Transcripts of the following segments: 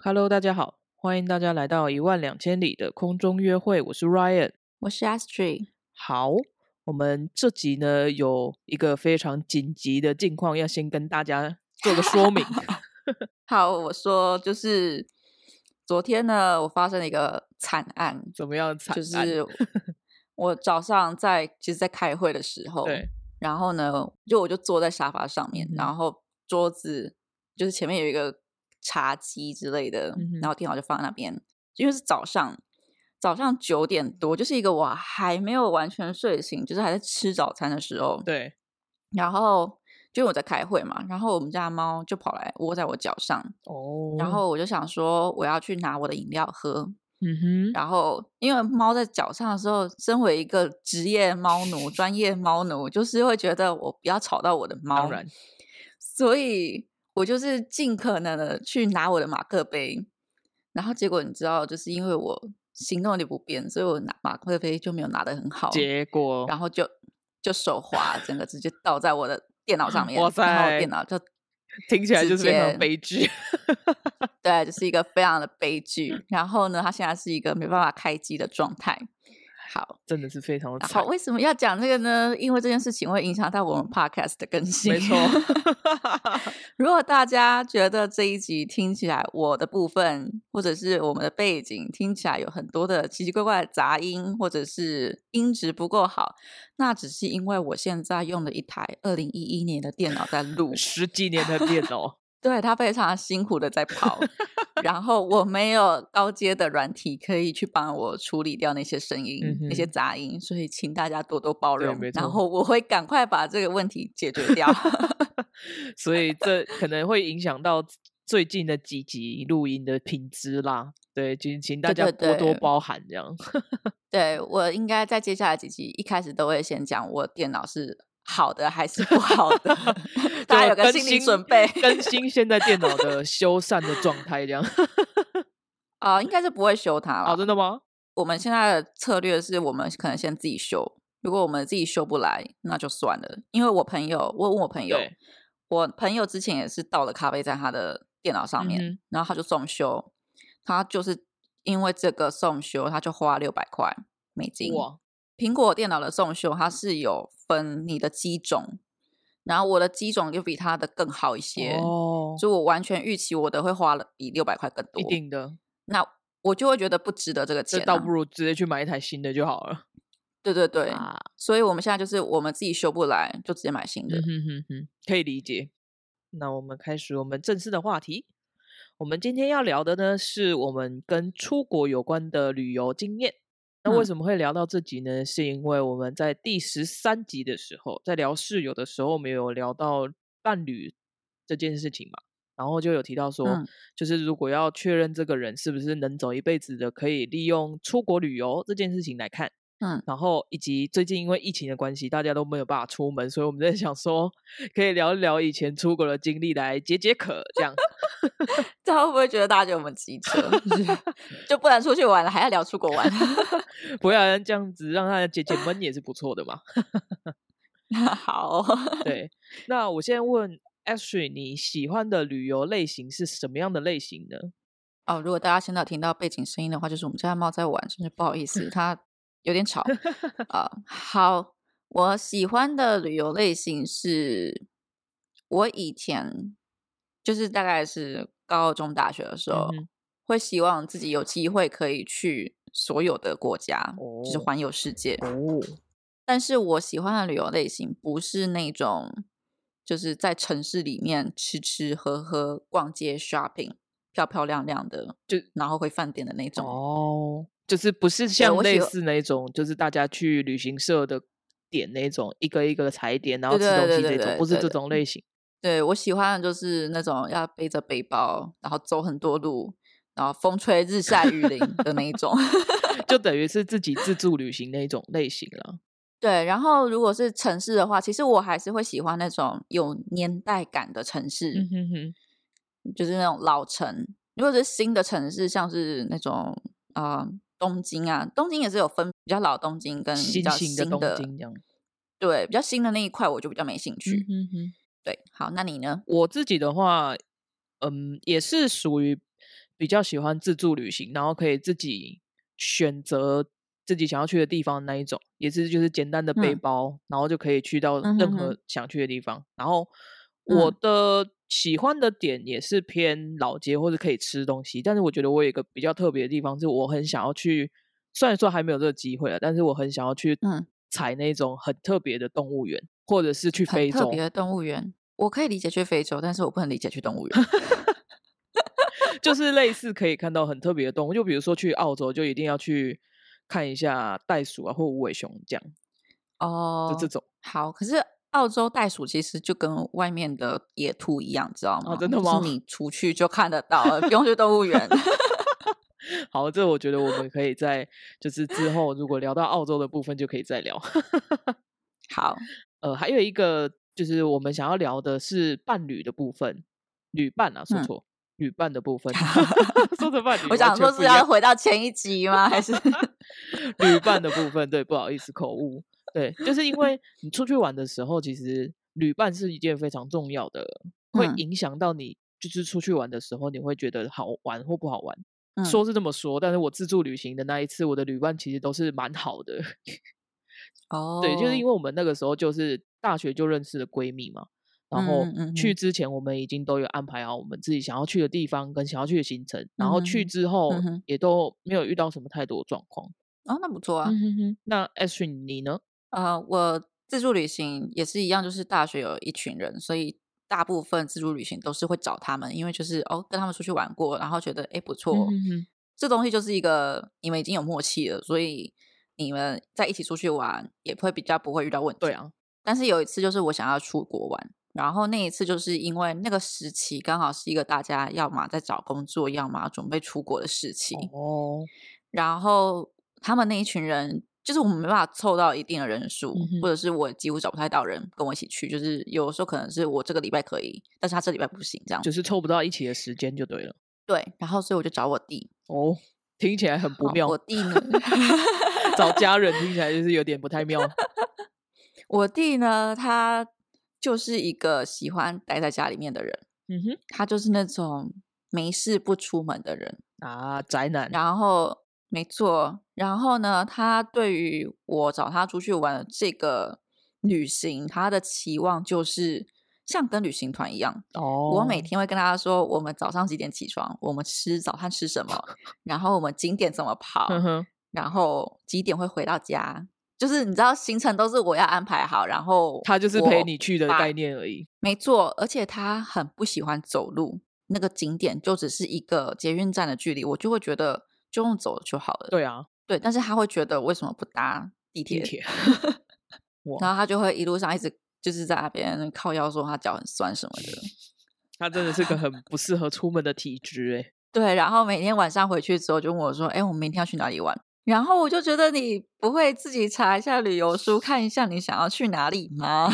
Hello，大家好，欢迎大家来到一万两千里的空中约会，我是 Ryan，我是 Astrid。好，我们这集呢有一个非常紧急的境况，要先跟大家做个说明。好，我说就是昨天呢，我发生了一个惨案，怎么样惨？就是 我早上在其实，在开会的时候，对，然后呢，就我就坐在沙发上面，然后桌子就是前面有一个茶几之类的，然后电脑就放在那边，因为是早上，早上九点多，就是一个我还没有完全睡醒，就是还在吃早餐的时候，对，然后。就我在开会嘛，然后我们家猫就跑来窝在我脚上，哦，然后我就想说我要去拿我的饮料喝，嗯。哼，然后因为猫在脚上的时候，身为一个职业猫奴、专业猫奴，就是会觉得我不要吵到我的猫，当然，所以我就是尽可能的去拿我的马克杯，然后结果你知道，就是因为我行动力不便，所以我拿马克杯就没有拿的很好，结果然后就就手滑，整个直接倒在我的。电脑上面，哇塞！然后电脑就听起来就是非常悲剧，对，就是一个非常的悲剧。然后呢，它现在是一个没办法开机的状态。好，真的是非常的好。为什么要讲这个呢？因为这件事情会影响到我们 podcast 的更新。没错。如果大家觉得这一集听起来我的部分，或者是我们的背景听起来有很多的奇奇怪怪的杂音，或者是音质不够好，那只是因为我现在用了一台二零一一年的电脑在录，十几年的电脑。对他非常辛苦的在跑，然后我没有高阶的软体可以去帮我处理掉那些声音、那些杂音，所以请大家多多包容。然后我会赶快把这个问题解决掉。所以这可能会影响到最近的几集录音的品质啦。对，请请大家多多包涵这样。对我应该在接下来几集一开始都会先讲我电脑是。好的还是不好的？大家有个心理准备，更新现在电脑的修缮的状态，这样啊，应该是不会修它了。哦，真的吗？我们现在的策略是我们可能先自己修，如果我们自己修不来，那就算了。因为我朋友，我问我朋友，我朋友之前也是倒了咖啡在他的电脑上面，然后他就送修，他就是因为这个送修，他就花六百块美金。哇！苹果电脑的送修，它是有。分你的机种，然后我的机种就比他的更好一些哦，所以我完全预期我的会花了比六百块更多，一定的。那我就会觉得不值得这个钱，倒不如直接去买一台新的就好了。对对对，所以我们现在就是我们自己修不来，就直接买新的。嗯哼哼，可以理解。那我们开始我们正式的话题。我们今天要聊的呢，是我们跟出国有关的旅游经验。那为什么会聊到这集呢？是因为我们在第十三集的时候，在聊室友的时候，没有聊到伴侣这件事情嘛？然后就有提到说，就是如果要确认这个人是不是能走一辈子的，可以利用出国旅游这件事情来看。嗯，然后以及最近因为疫情的关系，大家都没有办法出门，所以我们在想说，可以聊一聊以前出国的经历来解解渴，这样。这会不会觉得大家觉得我们机车？就不能出去玩了，还要聊出国玩？不要这样子，让他解解闷也是不错的嘛。好，对，那我先问 Ashley，你喜欢的旅游类型是什么样的类型呢？哦，如果大家现在听到背景声音的话，就是我们家猫在玩，真是不好意思，它。有点吵啊！好，我喜欢的旅游类型是，我以前就是大概是高中、大学的时候，会希望自己有机会可以去所有的国家，就是环游世界。哦，但是我喜欢的旅游类型不是那种，就是在城市里面吃吃喝喝、逛街 shopping、漂漂亮亮的，就然后回饭店的那种。哦。就是不是像类似那种，就是大家去旅行社的点那种，一个一个踩点，然后吃东西这种，不是这种类型。对我喜欢的就是那种要背着背包，然后走很多路，然后风吹日晒雨淋的那一种，就等于是自己自助旅行那一种类型了。对，然后如果是城市的话，其实我还是会喜欢那种有年代感的城市，就是那种老城。如果是新的城市，像是那种啊。东京啊，东京也是有分比较老东京跟比较新的东京这样。对，比较新的那一块我就比较没兴趣。嗯哼，对，好，那你呢？我自己的话，嗯，也是属于比较喜欢自助旅行，然后可以自己选择自己想要去的地方那一种，也是就是简单的背嗯包，然后就可以去到嗯任何想去的地方。然后我嗯的喜欢的点也是偏老街或者可以吃东西，但是我觉得我有一个比较特别的地方，是我很想要去，虽然说还没有这个机会了，但是我很想要去嗯踩那种很特别的动物园，或者是去非洲特别，的动物园，我可以理解去非洲，但是我不能理解去动物园。就是类似可以看到很特别的动物，就比如说去澳洲，就一定要去看一下袋鼠啊或无尾熊这样，哦就这种。好，可是澳洲袋鼠其实就跟外面的野兔一样，知道吗？真的吗就是你出去就看得到了，不用去动物园。好，这我觉得我们可以在就是之后如果聊到澳洲的部分就可以再聊。好，呃，还有一个就是我们想要聊的是伴侣的部分，旅伴啊，说嗯错，旅伴的部分，说成伴侣，我想说是要回到前一集吗？还是 旅伴的部分，对，不好意思，口误。对，就是因为 你出去玩的时候，其实旅伴是一件非常重要的，会嗯影响到你，就是出去玩的时候，你会觉得好玩或不好玩。嗯说是这么说，但是我自助旅行的那一次，我的旅伴其实都是蛮好的。哦，对，就是因为我们那个时候就是大学就认识的闺蜜嘛，然后嗯去之前我们已经都有安排好我们自己想要去的地方跟想要去的行程，然后去之后嗯哼也都没有遇到什么太多状况。哦，那不错啊。嗯哼哼，那 S 你呢？呃，我自助旅行也是一样，就是大学有一群人，所以大部分自助旅行都是会找他们，因为就是哦跟他们出去玩过，然后觉得哎不错，嗯哼哼这东西就是一个你们已经有默契了，所以你们在一起出去玩也会比较不会遇到问题。对啊，但是有一次就是我想要出国玩，然后那一次就是因为那个时期刚好是一个大家要么在找工作，要么准备出国的时期，哦，然后他们那一群人。就是我们没办法凑到一定的人数，嗯或者是我几乎找不太到人跟我一起去。就是有的时候可能是我这个礼拜可以，但是他这礼拜不行，这样就是凑不到一起的时间就对了。对。然后所以我就找我弟，哦，听起来很不妙我。弟呢，找家人 听起来就是有点不太妙。我弟呢，他就是一个喜欢待在家里面的人，嗯哼，他就是那种没事不出门的人。啊，宅男。然后，没错，然后呢，他对于我找他出去玩的这个旅行，他的期望就是像跟旅行团一样，哦，我每天会跟他说，我们早上几点起床，我们吃早餐吃什么，然后我们景点怎么跑，嗯哼，然后几点会回到家。就是你知道行程都是我要安排好，然后他就是陪你去的概念而已。没错，而且他很不喜欢走路，那个景点就只是一个捷运站的距离，我就会觉得就用走就好了。对啊，对，但是他会觉得为什么不搭地铁？地铁。然后他就会一路上一直就是在那边靠腰说他脚很酸什么的。他真的是个很不适合出门的体质哎。对，然后每天晚上回去之后就问我说：“哎，我们明天要去哪里玩？”然后我就觉得你不会自己查一下旅游书，看一下你想要去哪里吗？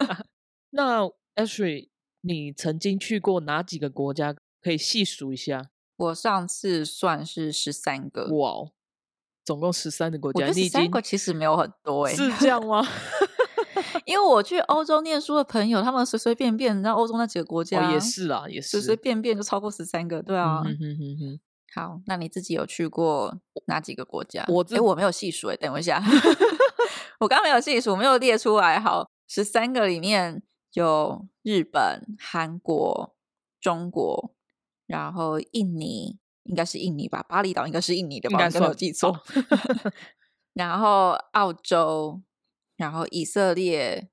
那 Ashley，你曾经去过哪几个国家？可以细数一下。我上次算是十三个，哇哦，总共十三个国家，十三个其实没有很多哎、是这样吗？因为我去欧洲念书的朋友，他们随随便便，你知道欧洲那几个国家、哦，也是啊，也是。随随便便就超过十三个，对啊。嗯哼哼哼哼好，那你自己有去过哪几个国家？我自哎，我没有细数哎，等我一下，我刚刚没有细数，没有列出来。好，十三个里面有日本、韩国、中国，然后印尼，应该是印尼吧？巴厘岛应该是印尼的吧？应该我没有记错。然后澳洲，然后以色列、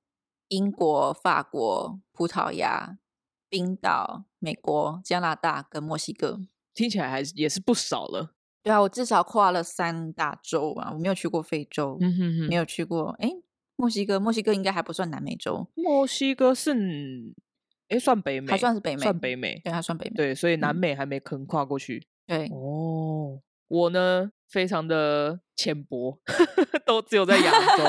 英国、法国、葡萄牙、冰岛、美国、加拿大跟墨西哥。听起来还是也是不少了。对啊，我至少跨了三大洲啊，我没有去过非洲，嗯哼哼没有去过。哎，墨西哥，墨西哥应该还不算南美洲，墨西哥是哎算北美，还算是北美，算北美。对，它算北美。对，所以南嗯美还没肯跨过去。对，哦，我呢非常的浅薄，都只有在亚洲，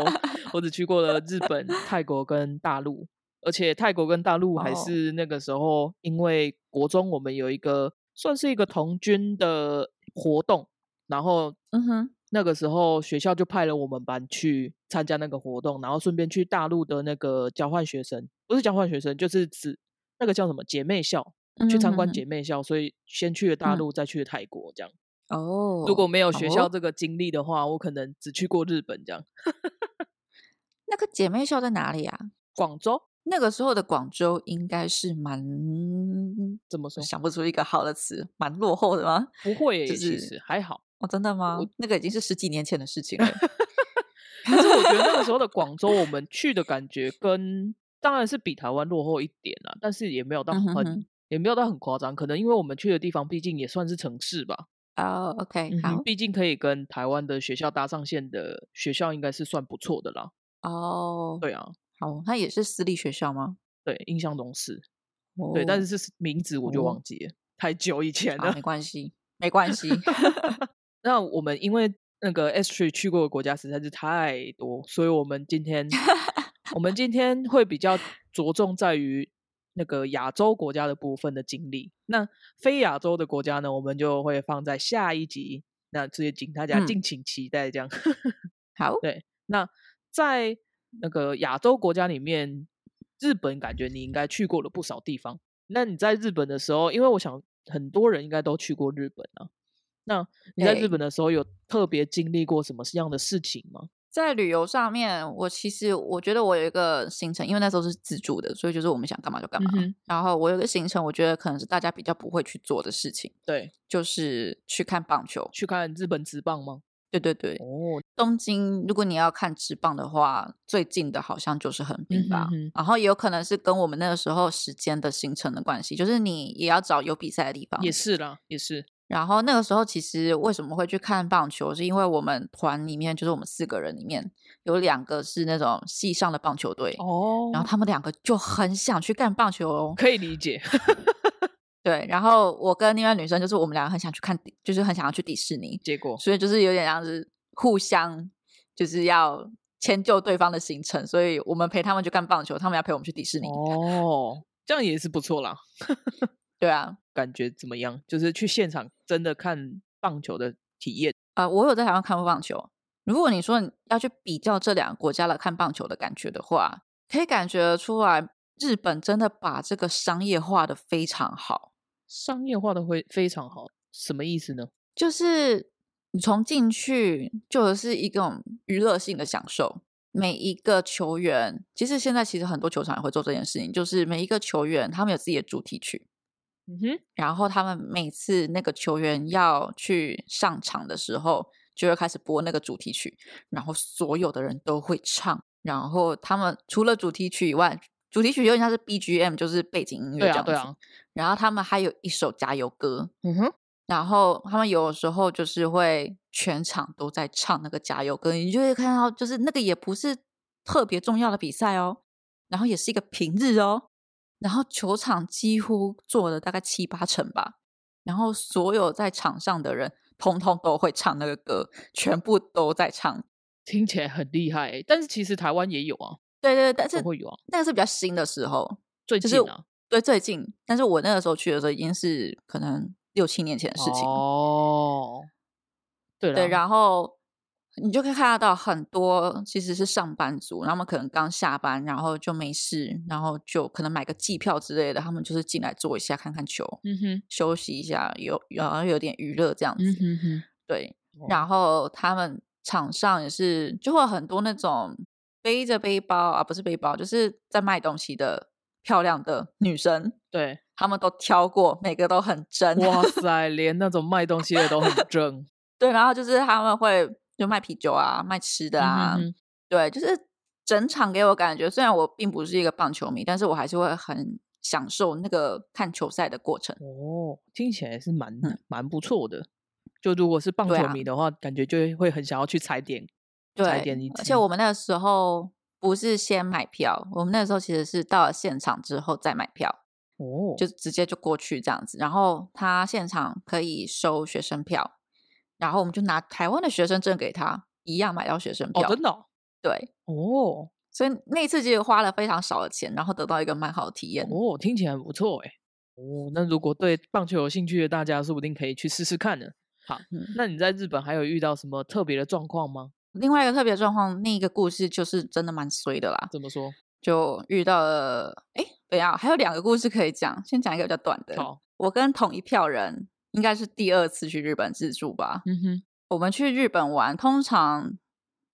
我只去过了日本、泰国跟大陆，而且泰国跟大陆还哦是那个时候，因为国中我们有一个算是一个童军的活动，然后嗯哼，那个时候学校就派了我们班去参加那个活动，然后顺便去大陆的那个交换学生，不是交换学生，就是指那个叫什么姐妹校，去参观嗯姐妹校，所以先去了大嗯陆，再去了泰国这样。哦，如果没有学校这个经历的话，我可能只去过日本这样。那个姐妹校在哪里啊？广州那个时候的广州应该是蛮怎么说？想不出一个好的词，蛮落后的吗？不会耶、其就是实还好。哦，真的吗？那个已经是十几年前的事情了。但是我觉得那个时候的广州，我们去的感觉跟当然是比台湾落后一点啦，但是也没有到很、嗯哼哼也没有到很夸张。可能因为我们去的地方毕竟也算是城市吧，哦，OK，嗯好，毕竟可以跟台湾的学校搭上线的学校，应该是算不错的啦。哦，对啊，好，它也是私立学校吗？对，印象中是，对，但是是名字我就哦忘记了，太久以前好，了。没关系，没关系。那我们因为那个 S Tree 去过的国家实在是太多，所以我们今天我们今天会比较着重在于那个亚洲国家的部分的经历。那非亚洲的国家呢，我们就会放在下一集。那这也请大家嗯敬请期待。这样，好，对。那在那个亚洲国家里面，日本感觉你应该去过了不少地方。那你在日本的时候，因为我想很多人应该都去过日本啊。那你在日本的时候有特别经历过什么样的事情吗？在旅游上面，我其实我觉得我有一个行程，因为那时候是自助的，所以就是我们想干嘛就干嘛。嗯然后我有一个行程，我觉得可能是大家比较不会去做的事情，对，就是去看棒球。去看日本职棒吗？对对对，哦，东京，如果你要看直棒的话，最近的好像就是横滨吧。嗯哼哼然后也有可能是跟我们那个时候时间的行程的关系，就是你也要找有比赛的地方。也是啦，也是。然后那个时候其实为什么会去看棒球，是因为我们团里面就是我们四个人里面有两个是那种系上的棒球队，哦然后他们两个就很想去干棒球哦。可以理解。对，然后我跟另外女生就是我们两个很想去看迪，就是很想要去迪士尼，结果所以就是有点像是互相就是要迁就对方的行程，所以我们陪他们去看棒球，他们要陪我们去迪士尼。哦，这样也是不错啦。对啊，感觉怎么样？就是去现场真的看棒球的体验。呃，我有在台湾看过棒球。如果你说你要去比较这两个国家的看棒球的感觉的话，可以感觉出来，日本真的把这个商业化的非常好。商业化的会非常好，什么意思呢？就是你从进去就是一种娱乐性的享受。每一个球员，其实现在其实很多球场也会做这件事情，就是每一个球员他们有自己的主题曲，嗯哼，然后他们每次那个球员要去上场的时候，就会开始播那个主题曲，然后所有的人都会唱。然后他们除了主题曲以外，主题曲有点像是 BGM，就是背景音乐对啊，这样子。对啊。然后他们还有一首加油歌，嗯哼，然后他们有时候就是会全场都在唱那个加油歌，你就会看到，就是那个也不是特别重要的比赛哦，然后也是一个平日哦，然后球场几乎坐了大概七八成吧，然后所有在场上的人通通都会唱那个歌，全部都在唱。听起来很厉害欸，但是其实台湾也有啊，对对，对但是会有啊。那个是比较新的时候，最近啊，对最近，但是我那个时候去的时候已经是可能六七年前的事情。哦，对了，对，然后你就可以看得到很多其实是上班族，然后他们可能刚下班，然后就没事，然后就可能买个季票之类的，他们就是进来坐一下看看球，嗯哼，休息一下，有然后有点娱乐这样子。嗯哼哼，对，哦然后他们场上也是就会有很多那种背着背包啊，不是背包，就是在卖东西的漂亮的女生，对，他们都挑过，每个都很真。哇 塞，连那种卖东西的都很正 对，然后就是他们会就卖啤酒啊，卖吃的啊，嗯哼哼对，就是整场给我感觉，虽然我并不是一个棒球迷，但是我还是会很享受那个看球赛的过程。哦，听起来是蛮嗯蛮不错的。就如果是棒球迷的话，感觉就会很想要去踩点，踩点一对，而且我们那个时候不是先买票，我们那个时候其实是到了现场之后再买票，哦，就直接就过去这样子。然后他现场可以收学生票，然后我们就拿台湾的学生证给他，一样买到学生票。哦，真的哦，对，哦所以那一次其实花了非常少的钱，然后得到一个蛮好的体验。哦，听起来很不错哎。哦，那如果对棒球有兴趣的大家，说不定可以去试试看呢。好，嗯那你在日本还有遇到什么特别的状况吗？另外一个特别状况，那一个故事就是真的蛮衰的啦。怎么说？就遇到了，哎，等下还有两个故事可以讲，先讲一个比较短的。好，我跟同一票人应该是第二次去日本自助吧。嗯哼，我们去日本玩，通常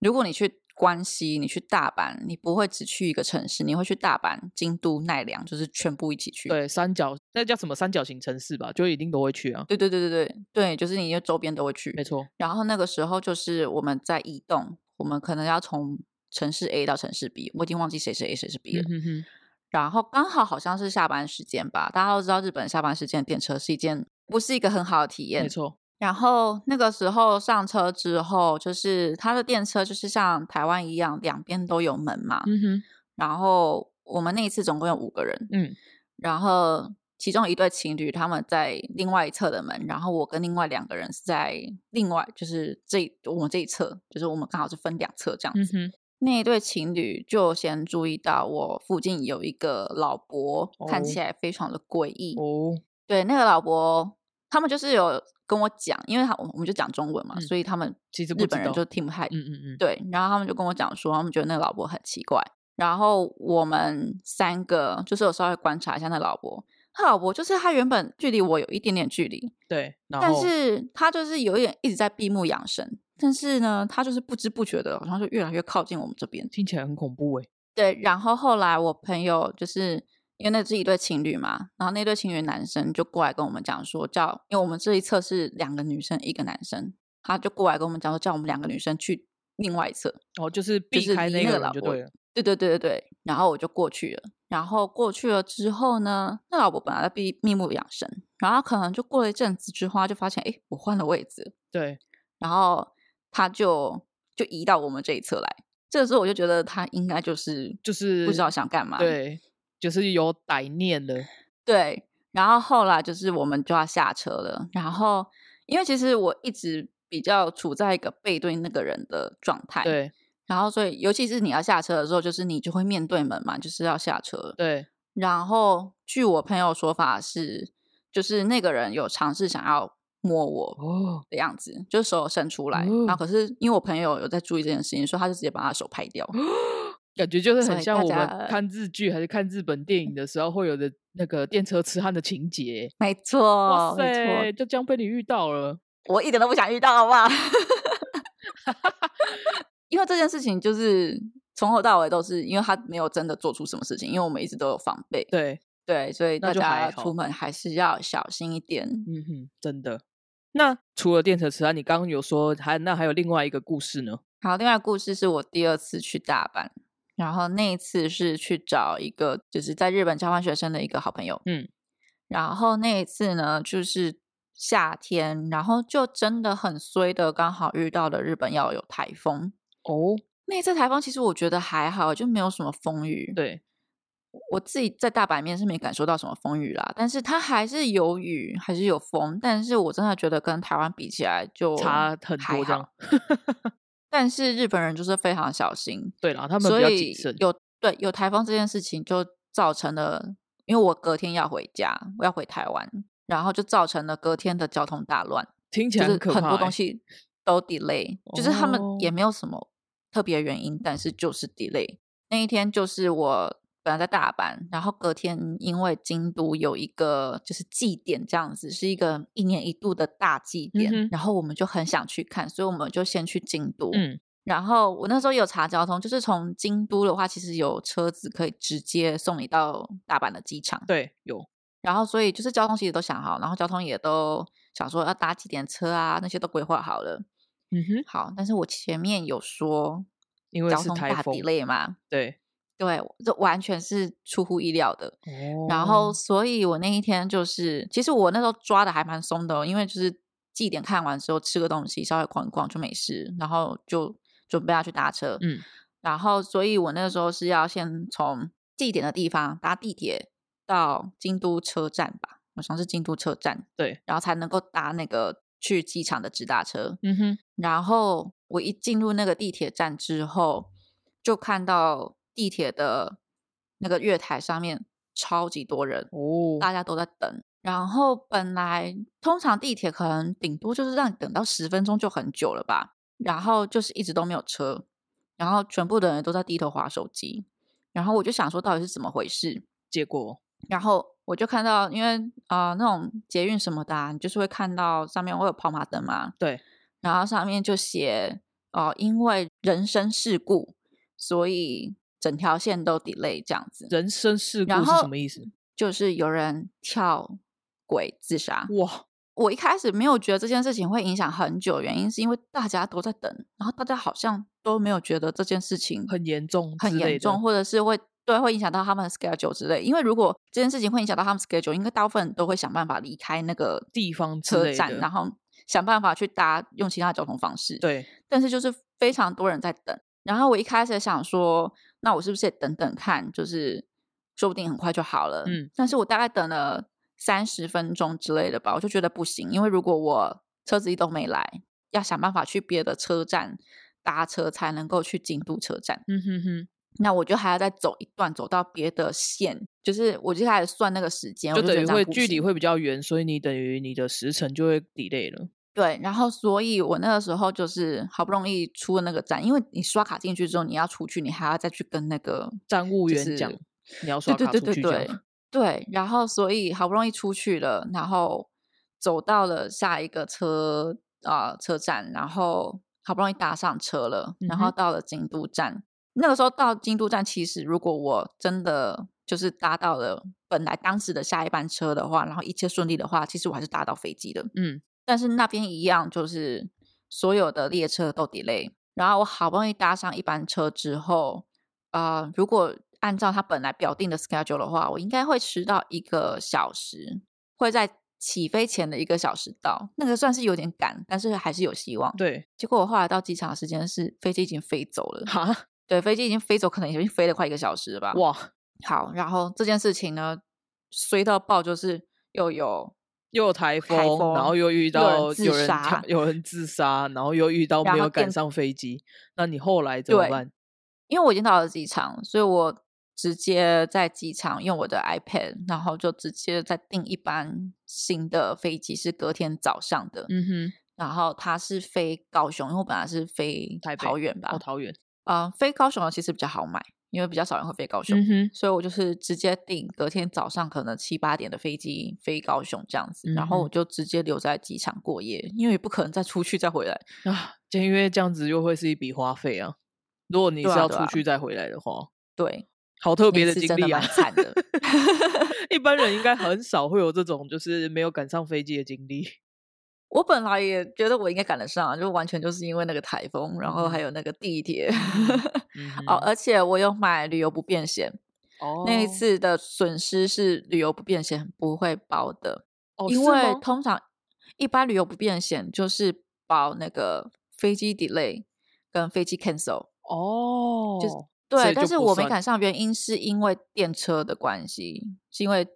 如果你去关西，你去大阪，你不会只去一个城市，你会去大阪、京都、奈良，就是全部一起去。对，三角那叫什么三角形城市吧，就一定都会去啊。对对对对对对，就是你的周边都会去。没错。然后那个时候就是我们在移动，我们可能要从城市 A 到城市 B，我已经忘记谁是 A 谁是 B 了。嗯哼，然后刚好好像是下班时间吧，大家都知道日本下班时间电车是一件不是一个很好的体验。没错。然后那个时候上车之后，就是他的电车就是像台湾一样，两边都有门嘛。嗯哼。然后我们那一次总共有五个人。嗯。然后其中一对情侣他们在另外一侧的门，然后我跟另外两个人是在另外，就是这我们这一侧，就是我们刚好是分两侧这样子。嗯那一对情侣就先注意到我附近有一个老伯，看起来非常的诡异。哦。对，那个老伯，他们就是有。跟我讲，因为他我们就讲中文嘛，所以他们其实日本人就听不太，嗯嗯嗯，对。然后他们就跟我讲说，他们觉得那个老伯很奇怪。然后我们三个就是有稍微观察一下那老伯，他老伯就是他原本距离我有一点点距离，对，但是他就是有一点一直在闭目养神，但是呢，他就是不知不觉的，好像就越来越靠近我们这边，听起来很恐怖哎。对，然后后来我朋友就是。因为那是一对情侣嘛，然后那对情侣男生就过来跟我们讲说，叫因为我们这一侧是两个女生一个男生，他就过来跟我们讲说，叫我们两个女生去另外一侧，哦，就是避开那个老伯，对对对对对，然后我就过去了，然后过去了之后呢，那老伯本来在闭闭目养神，然后可能就过了一阵子之后，就发现哎，我换了位置，对，然后他就就移到我们这一侧来，这个时候我就觉得他应该就是就是不知道想干嘛，对。就是有歹念了，对。然后后来就是我们就要下车了。然后因为其实我一直比较处在一个背对那个人的状态，对。然后所以尤其是你要下车的时候，就是你就会面对门嘛，就是要下车。对。然后据我朋友说法是，就是那个人有尝试想要摸我的样子，就是手伸出来。然后可是因为我朋友有在注意这件事情，所以他就直接把他手拍掉。感觉就是很像我们看日剧还是看日本电影的时候会有的那个电车痴汉的情节。没错，哇塞，就这样被你遇到了，我一点都不想遇到，好不好？因为这件事情就是从头到尾都是因为他没有真的做出什么事情，因为我们一直都有防备。对对，所以大家出门还是要小心一点。嗯哼，真的。那除了电车痴汉，你刚刚有说还那还有另外一个故事呢？好，另外故事是我第二次去大阪。然后那一次是去找一个就是在日本交换学生的一个好朋友，嗯，然后那一次呢就是夏天，然后就真的很衰的，刚好遇到了日本要有台风哦。那一次台风其实我觉得还好，就没有什么风雨。对，我自己在大阪面是没感受到什么风雨啦，但是它还是有雨，还是有风，但是我真的觉得跟台湾比起来就差很多这样。但是日本人就是非常小心，对啦，他们比较谨慎。有对有台风这件事情，就造成了，因为我隔天要回家，我要回台湾，然后就造成了隔天的交通大乱。听起来很很多东西都 delay，就是他们也没有什么特别原因，但是就是 delay。那一天就是我。本来在大阪，然后隔天因为京都有一个就是祭典这样子，是一个一年一度的大祭典，然后我们就很想去看，所以我们就先去京都。嗯，然后我那时候有查交通，就是从京都的话，其实有车子可以直接送你到大阪的机场。对，有。然后所以就是交通其实都想好，然后交通也都想说要搭几点车啊，那些都规划好了。嗯哼，好，但是我前面有说，因为交通大 delay 嘛，对。对，这完全是出乎意料的。哦，然后，所以我那一天就是，其实我那时候抓的还蛮松的，因为就是祭典看完之后吃个东西，稍微逛一逛就没事，然后就准备要去搭车。嗯，然后，所以我那个时候是要先从祭典的地方搭地铁到京都车站吧，好像是京都车站。对，然后才能够搭那个去机场的直达车。嗯哼，然后我一进入那个地铁站之后，就看到。地铁的那个月台上面超级多人哦，大家都在等。然后本来通常地铁可能顶多就是让你等到十分钟就很久了吧，然后就是一直都没有车，然后全部的人都在低头划手机。然后我就想说到底是怎么回事，结果然后我就看到，因为啊、呃那种捷运什么的、啊，你就是会看到上面会有跑马灯嘛，对，然后上面就写哦、因为人身事故，所以整条线都 delay 这样子，人生事故是什么意思？就是有人跳轨自杀。哇，我一开始没有觉得这件事情会影响很久，原因是因为大家都在等，然后大家好像都没有觉得这件事情很严重，很严重，，或者是会对会影响到他们的 schedule 之类。因为如果这件事情会影响到他们 schedule，应该大部分人都会想办法离开那个地方之车站，然后想办法去搭用其他交通方式。，对，但是就是非常多人在等。然后我一开始想说，那我是不是也等等看，就是说不定很快就好了。嗯，但是我大概等了三十分钟之类的吧，我就觉得不行，因为如果我车子一都没来，要想办法去别的车站搭车才能够去京都车站。嗯哼哼，那我就还要再走一段，走到别的线，就是我就开始算那个时间，就等于会距离会比较远，所以你等于你的时程就会 delay 了。对，然后所以我那个时候就是好不容易出了那个站，因为你刷卡进去之后，你要出去，你还要再去跟那个站务就是员讲，你要对对刷卡对对对出去讲。对，然后所以好不容易出去了，然后走到了下一个车啊、呃车站，然后好不容易搭上车了，然后到了京都站。那个时候到京都站，其实如果我真的就是搭到了本来当时的下一班车的话，然后一切顺利的话，其实我还是搭到飞机的。嗯，但是那边一样，就是所有的列车都 delay。然后我好不容易搭上一班车之后，啊，如果按照他本来表定的 schedule 的话，我应该会迟到一个小时，会在起飞前的一个小时到。那个算是有点赶，但是还是有希望。，对，结果我后来到机场的时间是飞机已经飞走了，哈，对，飞机已经飞走，可能已经飞了快一个小时了吧。哇，好，然后这件事情呢，衰到爆，就是又有又有台风，风然后又遇到有人跳有人自杀，然后又遇到没有赶上飞机，那你后来怎么办？因为我已经到了机场，所以我直接在机场用我的 iPad，然后就直接再订一班新的飞机，是隔天早上的。嗯哼，然后它是飞高雄，因为我本来是飞台北桃园吧哦，，桃园，啊、飞高雄的其实比较好买，因为比较少人会飞高雄，嗯，所以我就是直接订隔天早上可能七八点的飞机飞高雄这样子，然后我就直接留在机场过夜，因为也不可能再出去再回来。啊，就因为这样子又会是一笔花费啊。如果你是要出去再回来的话，对，好特别的经历啊蛮！惨的。一般人应该很少会有这种就是没有赶上飞机的经历。我本来也觉得我应该赶得上，就完全就是因为那个台风，然后还有那个地铁。嗯哦，而且我有买旅游不便险，哦，那一次的损失是旅游不便险不会包的，哦，因为通常一般旅游不便险就是包那个飞机 delay 跟飞机 cancel。哦，就是对，但是我没赶上原因是因为电车的关系，是因为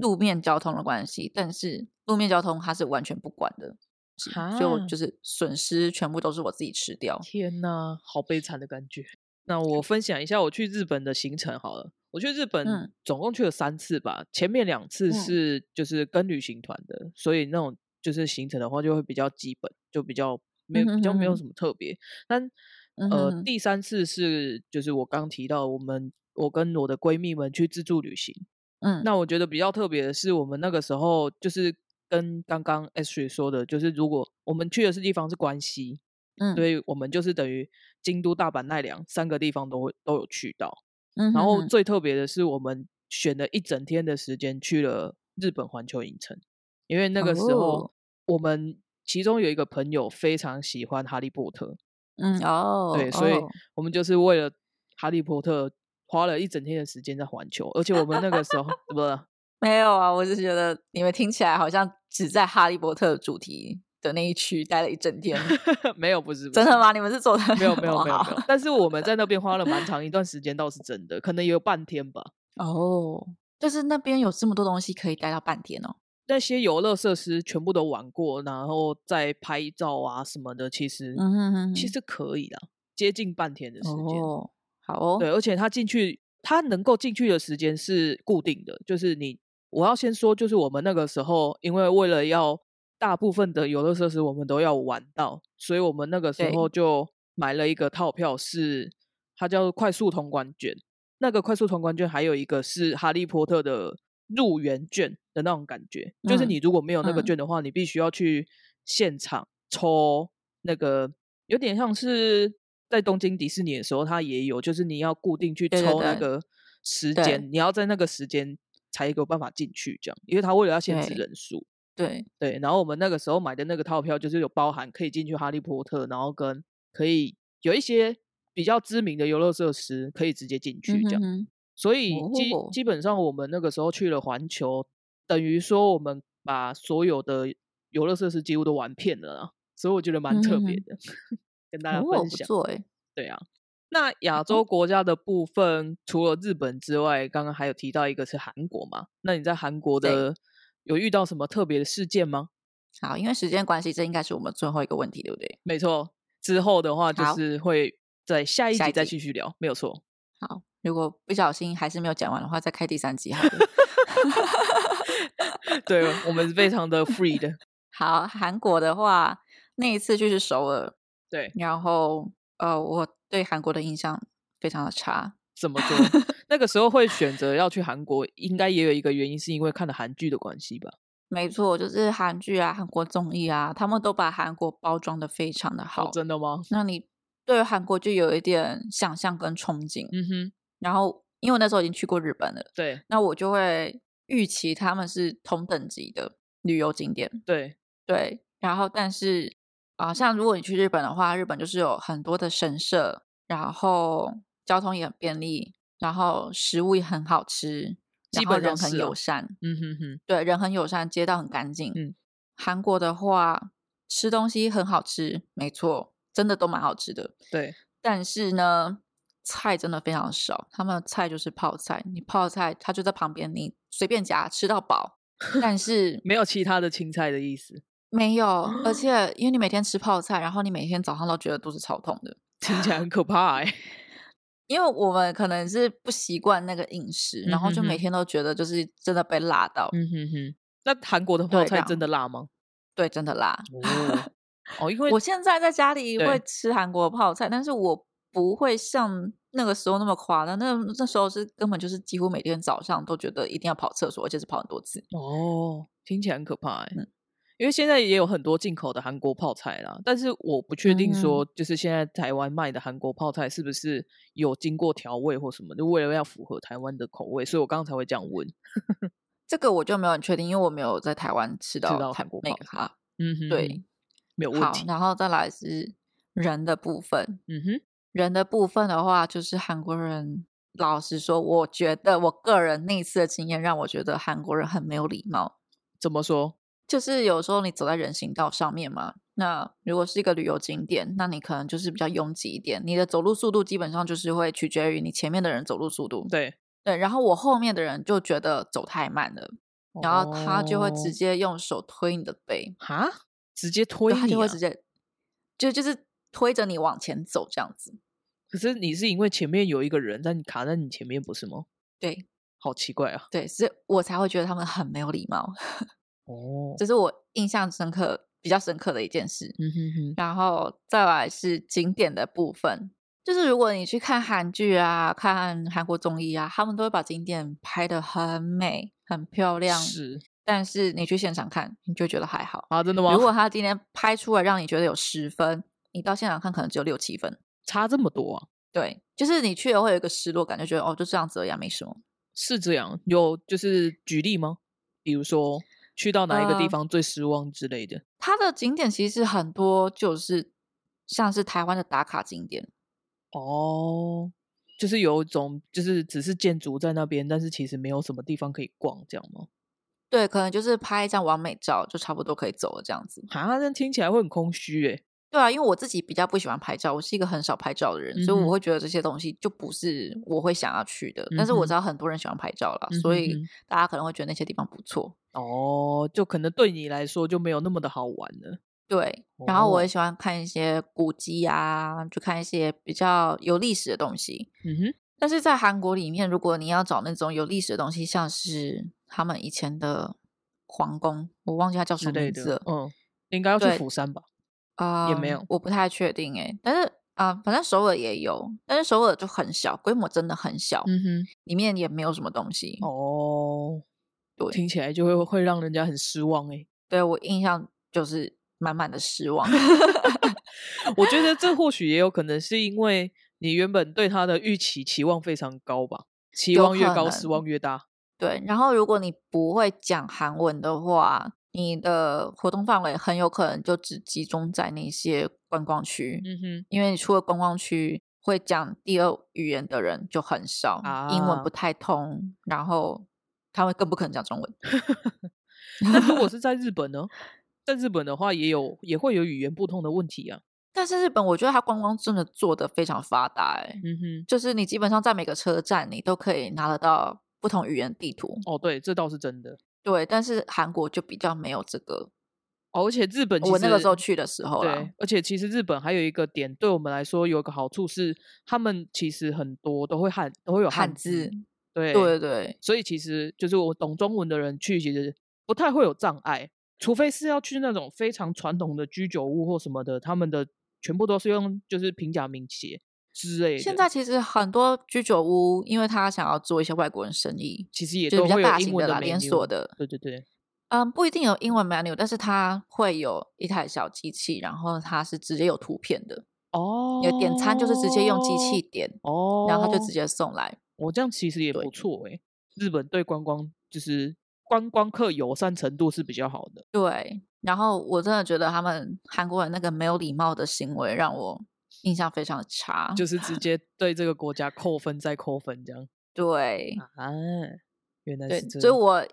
路面交通的关系，但是路面交通它是完全不管的，是所以我就是损失全部都是我自己吃掉。天呐，好悲惨的感觉。那我分享一下我去日本的行程好了。我去日本嗯总共去了三次吧，前面两次嗯是就是跟旅行团的，所以那种就是行程的话就会比较基本，就比较没有比较没有什么特别。但呃第三次是就是我刚提到我们我跟我的闺蜜们去自助旅行，嗯，那我觉得比较特别的是，我们那个时候就是跟刚刚 S 水说的，就是如果我们去的是地方是关西，嗯，所以我们就是等于京都、大阪、奈良三个地方都会都有去到。嗯然后最特别的是，我们选了一整天的时间去了日本环球影城，因为那个时候哦。我们其中有一个朋友非常喜欢哈利波特，嗯哦，对，所以哦。我们就是为了哈利波特花了一整天的时间在环球，而且我们那个时候 不是没有啊，我是觉得你们听起来好像只在哈利波特主题的那一区待了一整天，没有，不是，不是真的吗？你们是走的没有没有哦没有没有，但是我们在那边花了蛮长一段时间，倒是真的，可能也有半天吧。哦，就是那边有这么多东西可以待到半天哦。那些游乐设施全部都玩过，然后再拍照啊什么的，其实、嗯哼其实可以啦，接近半天的时间。哦，好哦，对，而且他进去，他能够进去的时间是固定的，就是你，我要先说，就是我们那个时候，因为为了要大部分的游乐设施我们都要玩到，所以我们那个时候就买了一个套票是，它叫快速通关券。那个快速通关券还有一个是哈利波特的入园券的那种感觉，就是嗯你如果没有那个嗯。券的话，你必须要去现场抽那个，有点像是在东京迪士尼的时候，它也有，就是你要固定去抽那个时对间，你要在那个时间才有办法进去，这样，因为它为了要限制人数。对，对，然后我们那个时候买的那个套票就是有包含可以进去哈利波特，然后跟可以有一些比较知名的游乐设施可以直接进去这样。嗯哼哼所以基、哦基本上我们那个时候去了环球，等于说我们把所有的游乐设施几乎都玩遍了啦，所以我觉得蛮特别嗯的，跟大家哦，分享。不错哎，对啊，那亚洲国家的部分，除了日本之外，刚刚还有提到一个是韩国嘛？那你在韩国的有遇到什么特别的事件吗？好，因为时间关系，这应该是我们最后一个问题，对不对？没错，之后的话就是会在下一集再继续聊，没有错。好，如果不小心还是没有讲完的话，再开第三集好了。对，我们是非常的 free 的。好，韩国的话，那一次就是首尔，对，然后呃，我对韩国的印象非常的差。怎么 说？那个时候会选择要去韩国，应该也有一个原因，是因为看了韩剧的关系吧？没错，就是韩剧啊、韩国综艺啊，他们都把韩国包装的非常的好，哦，真的吗？那你对韩国就有一点想象跟憧憬。嗯哼，然后，因为我那时候已经去过日本了，对那我就会预期他们是同等级的旅游景点。对，对，然后但是啊、像如果你去日本的话，日本就是有很多的神社，然后交通也很便利，然后食物也很好吃，基然后人很友善，嗯哼哼，对，人很友善，街道很干净。嗯，韩国的话，吃东西很好吃，没错，真的都蛮好吃的。对，但是呢，菜真的非常少，他们的菜就是泡菜，你泡菜它就在旁边，你随便夹吃到饱。但是没有其他的青菜的意思，没有，而且因为你每天吃泡菜，然后你每天早上都觉得肚子超痛的，听起来很可怕哎、因为我们可能是不习惯那个饮食，然后就每天都觉得就是真的被辣到，嗯哼哼，那韩国的泡菜真的辣吗？对，真的辣。哦，哦，因为我现在在家里对会吃韩国泡菜，但是我不会像那个时候那么夸张。那那时候是根本就是几乎每天早上都觉得一定要跑厕所，而且是跑很多次。哦，听起来很可怕哎、嗯因为现在也有很多进口的韩国泡菜啦，但是我不确定嗯说，就是现在台湾卖的韩国泡菜是不是有经过调味或什么，就为了要符合台湾的口味，所以我刚刚才会这样问。这个我就没有很确定，因为我没有在台湾吃到韩国泡菜。嗯哼哼，对，没有问好题，。然后再来是人的部分。嗯哼，人的部分的话，就是韩国人。老实说，我觉得我个人那一次的经验让我觉得韩国人很没有礼貌。怎么说？就是有时候你走在人行道上面嘛，那如果是一个旅游景点，那你可能就是比较拥挤一点，你的走路速度基本上就是会取决于你前面的人走路速度。对，对，然后我后面的人就觉得走太慢了，然后他就会直哦接用手推你的背，哈，直接推你、啊，就会直接就就是推着你往前走这样子。可是你是因为前面有一个人在你卡在你前面，不是吗？对好奇怪啊！对，所以我才会觉得他们很没有礼貌，哦，这是我印象深刻、比较深刻的一件事。嗯哼哼，然后再来是景点的部分，就是如果你去看韩剧啊、看韩国综艺啊，他们都会把景点拍的很美、很漂亮。是但是你去现场看，你就觉得还好。啊，真的吗？如果他今天拍出来让你觉得有十分，你到现场看可能只有六七分。差这么多啊？对，就是你去了会有一个失落感，就觉得哦，就这样子而已啊，没什么。是这样，有就是举例吗？比如说去到哪一个地呃方最失望之类的？它的景点其实很多，就是像是台湾的打卡景点，哦，就是有一种就是只是建筑在那边，但是其实没有什么地方可以逛，这样吗？对，可能就是拍一张完美照就差不多可以走了这样子。啊，那听起来会很空虚诶。对啊，因为我自己比较不喜欢拍照，我是一个很少拍照的人，所以我会觉得这些东西就不是我会想要去的。但是我知道很多人喜欢拍照啦，嗯所以大家可能会觉得那些地方不错。哦，就可能对你来说就没有那么的好玩了。对，然后我哦也喜欢看一些古迹啊，就看一些比较有历史的东西。嗯哼，但是在韩国里面，如果你要找那种有历史的东西，像是他们以前的皇宫，我忘记它叫什么名字了，。嗯，应该要去釜山吧？啊、也没有我不太确定哎。但是啊，反正首尔也有，但是首尔就很小，规模真的很小，嗯哼，里面也没有什么东西。哦，对听起来就会会让人家很失望哎。对我印象就是满满的失望。我觉得这或许也有可能是因为你原本对他的预期期望非常高吧，期望越高，失望越大。对，然后如果你不会讲韩文的话，你的活动范围很有可能就只集中在那些观光区，嗯哼，因为你除了观光区会讲第二语言的人就很少，英文啊不太通，然后他们更不可能讲中文。那如果是在日本呢？在日本的话，也有也会有语言不通的问题啊。但是日本，我觉得它观光真的做的非常发达、欸，嗯哼，就是你基本上在每个车站，你都可以拿得到不同语言地图。哦，对，这倒是真的。对，但是韩国就比较没有这个。哦，而且日本其我那个时候去的时候啦对，，而且其实日本还有一个点，对我们来说有一个好处是，他们其实很多都会汉都会有汉字字，，对对对所以其实就是我懂中文的人去，其实不太会有障碍，除非是要去那种非常传统的居酒屋或什么的，他们的全部都是用就是平假名写之类的。现在其实很多居酒屋，因为他想要做一些外国人生意，其实也就是比较大型的啦，连锁的，对对对，嗯，不一定有英文 menu，但是它会有一台小机器，然后它是直接有图片的，哦，有点餐就是直接用机器点，哦，然后它就直接送来。我、这样其实也不错诶、日本对观光就是观光客友善程度是比较好的。对，然后我真的觉得他们韩国人那个没有礼貌的行为让我印象非常的差。就是直接对这个国家扣分再扣分这样对啊，原来对，是这样。所以我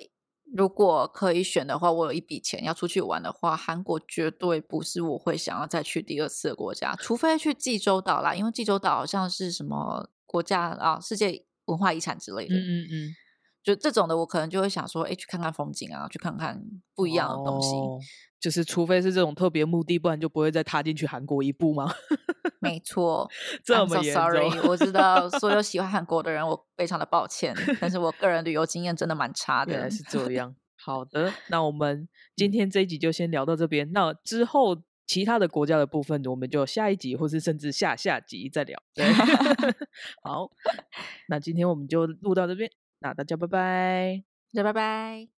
如果可以选的话，我有一笔钱要出去玩的话，韩国绝对不是我会想要再去第二次的国家，除非去济州岛啦，因为济州岛好像是什么国家啊，世界文化遗产之类的。嗯嗯嗯，就这种的，我可能就会想说，哎，去看看风景啊，去看看不一样的东西。哦就是除非是这种特别目的，不然就不会再踏进去韩国一步吗？没错 这么 sorry，重？我知道所有喜欢韩国的人，我非常的抱歉，但是我个人旅游经验真的蛮差的原来。是这样。好的，那我们 今天这一集就先聊到这边。那之后其他的国家的部分，我们就下一集或是甚至下下集再聊。对，好，那今天我们就录到这边，那大家拜拜。大家拜拜。